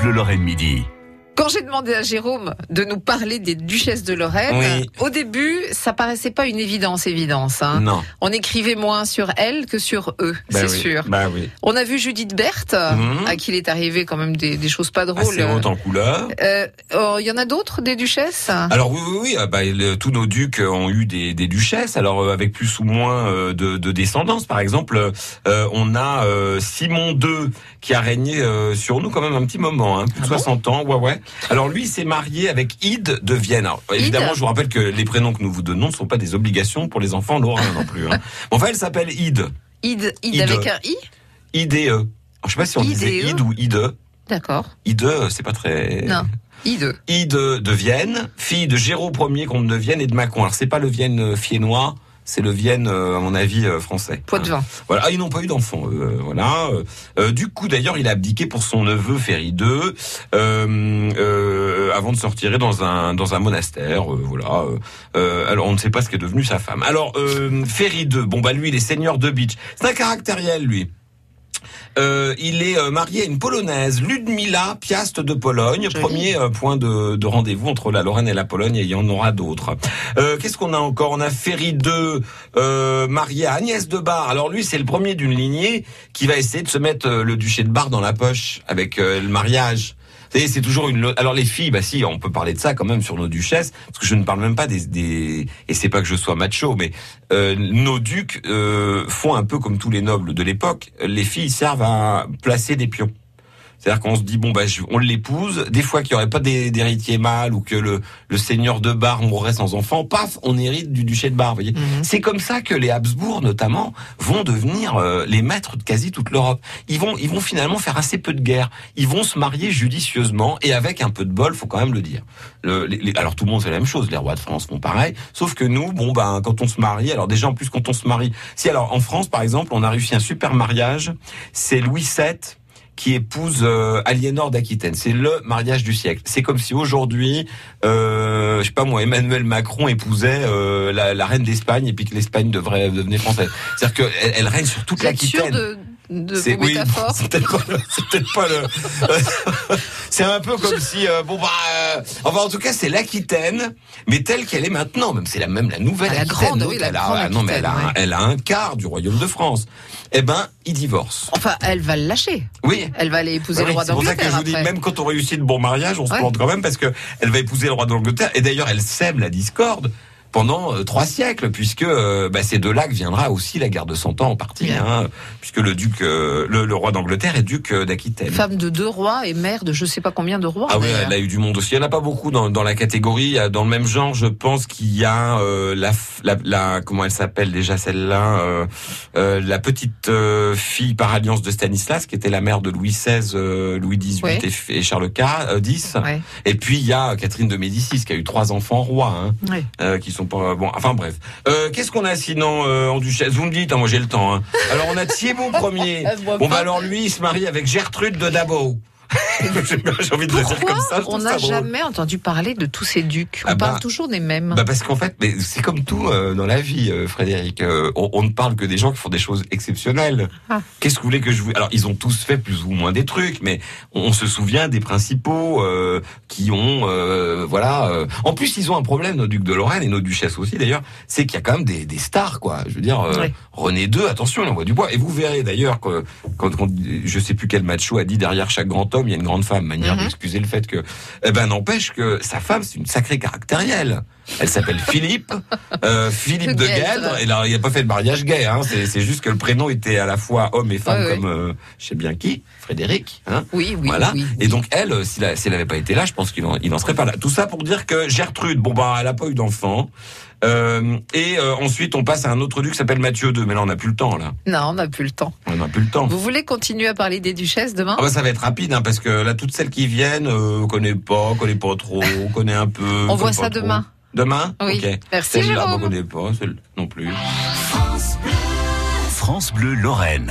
Bleu Lorraine Midi. Quand j'ai demandé à Jérôme de nous parler des duchesses de Lorraine, Oui. au début, ça paraissait pas une évidence, évidence. hein. Non. On écrivait moins sur elles que sur eux, Bah c'est oui. sûr. Bah oui. On a vu Judith Berthe, Mhm. à qui il est arrivé quand même des, des choses pas drôles. Assez haute en couleur. Euh, oh, Il y en a d'autres, des duchesses? Alors oui, oui, oui. ah bah, le- tous nos ducs ont eu des, des duchesses. Alors euh, avec plus ou moins euh, de, de descendance. Par exemple, euh, on a euh, Simon II qui a régné sur nous quand même un petit moment, hein, plus de Ah bon? 60 ans. Ouais, ouais. Alors lui, il s'est marié avec Ide de Vienne. Alors, évidemment, je vous rappelle que les prénoms que nous vous donnons ne sont pas des obligations pour les enfants lorrains non plus. Hein. Enfin, elle s'appelle Ide. Ide, avec un I Ide. Alors, je sais pas si on disait Ide. Ou Ide. D'accord. Ide, c'est pas très. Non. Ide. Ide de Vienne, fille de Géraud Ier, comte de Vienne et de Mâcon. Alors c'est pas le Vienne fiennois, c'est le Vienne, euh, à mon avis, euh, français. Poitvin. Voilà, ah, ils n'ont pas eu d'enfants. euh, voilà. Euh, du coup, d'ailleurs, il a abdiqué pour son neveu Ferry II, euh, avant de sortir dans un dans un monastère. voilà. alors, on ne sait pas ce qu'est devenu sa femme. Alors, Ferry II, bon bah lui, il est seigneur de Beach. C'est un caractériel, lui. Euh, il est euh, marié à une polonaise, Ludmila Piast de Pologne. Joli. Premier euh, point de, de rendez-vous entre la Lorraine et la Pologne, et il y en aura d'autres. Euh, Qu'est-ce qu'on a encore? On a Ferry II, euh, marié à Agnès de Bar. Alors lui, c'est le premier d'une lignée qui va essayer de se mettre euh, le duché de Bar dans la poche avec euh, le mariage. C'est toujours une. lo- Alors les filles, bah si, on peut parler de ça quand même sur nos duchesses, parce que je ne parle même pas des. des... Et c'est pas que je sois macho, mais euh, nos ducs euh, font un peu comme tous les nobles de l'époque. Les filles servent à placer des pions. C'est-à-dire qu'on se dit bon bah je- on l'épouse. Des fois qu'il y aurait pas d'hé- d'héritier mâle ou que le, le seigneur de Bar mourrait sans enfant, paf, on hérite du duché de Bar. Vous voyez. Mhm. C'est comme ça que les Habsbourg notamment vont devenir euh, les maîtres de quasi toute l'Europe. Ils vont ils vont finalement faire assez peu de guerre. Ils vont se marier judicieusement et avec un peu de bol, faut quand même le dire. Le- les- les- alors tout le monde fait la même chose. Les rois de France font pareil. Sauf que nous, bon ben quand on se marie, alors déjà en plus quand on se marie, si alors en France par exemple, on a réussi un super mariage. C'est Louis VII qui épouse euh, Aliénor d'Aquitaine. C'est le mariage du siècle. C'est comme si aujourd'hui, euh, je sais pas moi, Emmanuel Macron épousait euh, la, la reine d'Espagne et puis que l'Espagne devrait devenir française. C'est-à-dire qu'elle elle règne sur toute l'Aquitaine. De, C'est vos oui, métaphores c'est peut-être pas, le- c'est peut-être pas le. c'est un peu comme si euh, bon bah, euh, enfin en tout cas c'est l'Aquitaine, mais telle qu'elle est maintenant. Même c'est la même la nouvelle Ah, la grande, oui, la elle a- grande ah, non mais elle a, un- elle a un quart du royaume de France. Eh ben, il divorce. Enfin, elle va le lâcher. Oui. Elle va aller épouser le roi c'est pour ça que d'Angleterre je vous dis, même quand on réussit de bon mariage, on se Ouais. plante quand même parce que elle va épouser le roi d'Angleterre. Et d'ailleurs, elle sème la discorde pendant euh, trois siècles, puisque euh, bah, c'est de là que viendra aussi la guerre de Cent Ans en partie, hein, puisque le duc, euh, le, le roi d'Angleterre est duc d'Aquitaine. Femme de deux rois et mère de je sais pas combien de rois. Ah oui, elle a eu du monde aussi. Il n'y en a pas beaucoup dans, dans la catégorie. Dans le même genre, je pense qu'il y a euh, la, f- la, la- comment elle s'appelle déjà celle-là, euh, euh, la petite fille par alliance de Stanislas, qui était la mère de Louis XVI, Louis XVIII Ouais. et, Charles K, X. Ouais. Et puis il y a Catherine de Médicis qui a eu trois enfants rois, hein, Ouais. qui sont pas bon. Enfin bref. Euh, Qu'est-ce qu'on a sinon euh, en duchesse? Vous me dites, hein, moi j'ai le temps. Hein. Alors on a Thiébaut Ier. Elle voit Bon bah alors lui, il se marie avec Gertrude de Dabo. J'ai envie de le dire Pourquoi comme ça. je on n'a jamais entendu parler de tous ces ducs? On Ah bah, parle toujours des mêmes. Bah parce qu'en fait, c'est comme tout euh, dans la vie, euh, Frédéric. Euh, on, on ne parle que des gens qui font des choses exceptionnelles. Ah. Qu'est-ce que vous voulez que je vous Alors, ils ont tous fait plus ou moins des trucs, mais on, on se souvient des principaux qui ont, voilà. En plus, ils ont un problème, nos ducs de Lorraine et nos duchesses aussi, d'ailleurs, c'est qu'il y a quand même des, des stars, quoi. Je veux dire. René II, attention, il envoie du bois. Et vous verrez d'ailleurs que quand, quand je sais plus quel macho a dit derrière chaque grand homme, il y a une grande femme. Manière Mhm. d'excuser le fait que, eh ben, n'empêche que sa femme, c'est une sacrée caractérielle. Elle s'appelle Philippe, euh, Philippe De. Gueldre. Et là, il n'a pas fait de mariage gay. Hein. C'est, juste que le prénom était à la fois homme et femme, Ouais, comme euh, je sais bien qui, Frédéric. Hein. Oui, oui, voilà. oui, oui. Et donc elle, euh, si, elle n'avait pas été là, je pense qu'il en, il en serait pas là. Tout ça pour dire que Gertrude, bon bah, elle a pas eu d'enfant. Euh, et euh, ensuite, on passe à un autre duc qui s'appelle Mathieu II. Mais là, on n'a plus le temps. Là, Non, on n'a plus le temps. on n'a plus le temps. Vous voulez continuer à parler des duchesses demain? Ah bah ça va être rapide hein, parce que là toutes celles qui viennent euh, on connaît pas, on connaît pas trop, on connaît un peu. On voit ça trop. demain. Demain? Oui. Ok. Merci, Celle-là, Jérôme. on connaît pas, non plus. France Bleu Lorraine.